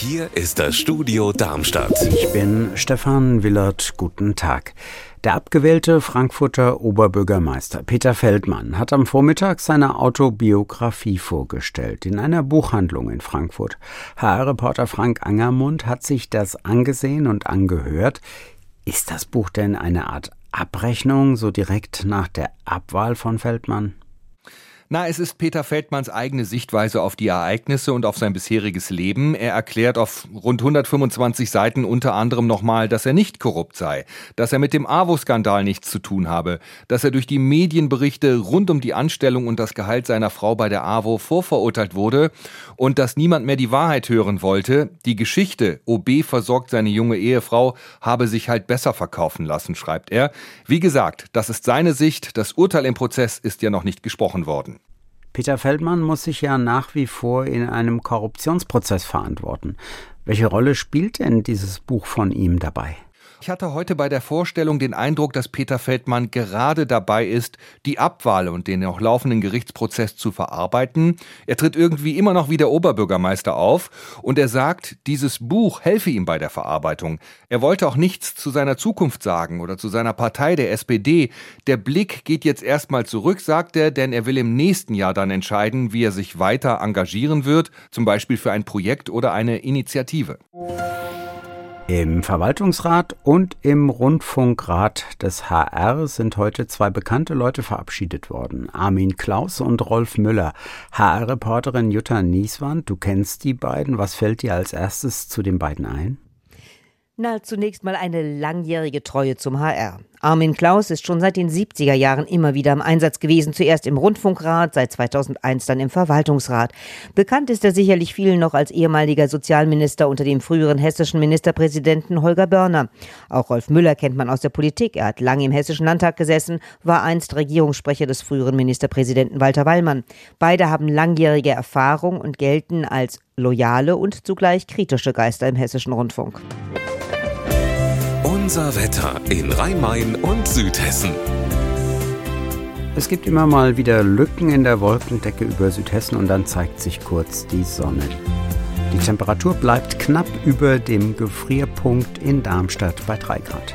Hier ist das Studio Darmstadt. Ich bin Stefan Willert. Guten Tag. Der abgewählte Frankfurter Oberbürgermeister Peter Feldmann hat am Vormittag seine Autobiografie vorgestellt in einer Buchhandlung in Frankfurt. HR-Reporter Frank Angermund hat sich das angesehen und angehört. Ist das Buch denn eine Art Abrechnung so direkt nach der Abwahl von Feldmann? Na, es ist Peter Feldmanns eigene Sichtweise auf die Ereignisse und auf sein bisheriges Leben. Er erklärt auf rund 125 Seiten unter anderem nochmal, dass er nicht korrupt sei, dass er mit dem AWO-Skandal nichts zu tun habe, dass er durch die Medienberichte rund um die Anstellung und das Gehalt seiner Frau bei der AWO vorverurteilt wurde und dass niemand mehr die Wahrheit hören wollte. Die Geschichte, OB versorgt seine junge Ehefrau, habe sich halt besser verkaufen lassen, schreibt er. Wie gesagt, das ist seine Sicht. Das Urteil im Prozess ist ja noch nicht gesprochen worden. Peter Feldmann muss sich ja nach wie vor in einem Korruptionsprozess verantworten. Welche Rolle spielt denn dieses Buch von ihm dabei? Ich hatte heute bei der Vorstellung den Eindruck, dass Peter Feldmann gerade dabei ist, die Abwahl und den noch laufenden Gerichtsprozess zu verarbeiten. Er tritt irgendwie immer noch wie der Oberbürgermeister auf und er sagt, dieses Buch helfe ihm bei der Verarbeitung. Er wollte auch nichts zu seiner Zukunft sagen oder zu seiner Partei, der SPD. Der Blick geht jetzt erstmal zurück, sagt er, denn er will im nächsten Jahr dann entscheiden, wie er sich weiter engagieren wird, zum Beispiel für ein Projekt oder eine Initiative. Im Verwaltungsrat und im Rundfunkrat des HR sind heute zwei bekannte Leute verabschiedet worden. Armin Klaus und Rolf Müller. HR-Reporterin Jutta Nieswand, du kennst die beiden. Was fällt dir als erstes zu den beiden ein? Na, zunächst mal eine langjährige Treue zum HR. Armin Klaus ist schon seit den 70er Jahren immer wieder im Einsatz gewesen, zuerst im Rundfunkrat, seit 2001 dann im Verwaltungsrat. Bekannt ist er sicherlich vielen noch als ehemaliger Sozialminister unter dem früheren hessischen Ministerpräsidenten Holger Börner. Auch Rolf Müller kennt man aus der Politik. Er hat lange im Hessischen Landtag gesessen, war einst Regierungssprecher des früheren Ministerpräsidenten Walter Wallmann. Beide haben langjährige Erfahrung und gelten als loyale und zugleich kritische Geister im hessischen Rundfunk. Unser Wetter in Rhein-Main und Südhessen. Es gibt immer mal wieder Lücken in der Wolkendecke über Südhessen und dann zeigt sich kurz die Sonne. Die Temperatur bleibt knapp über dem Gefrierpunkt in Darmstadt bei 3 Grad.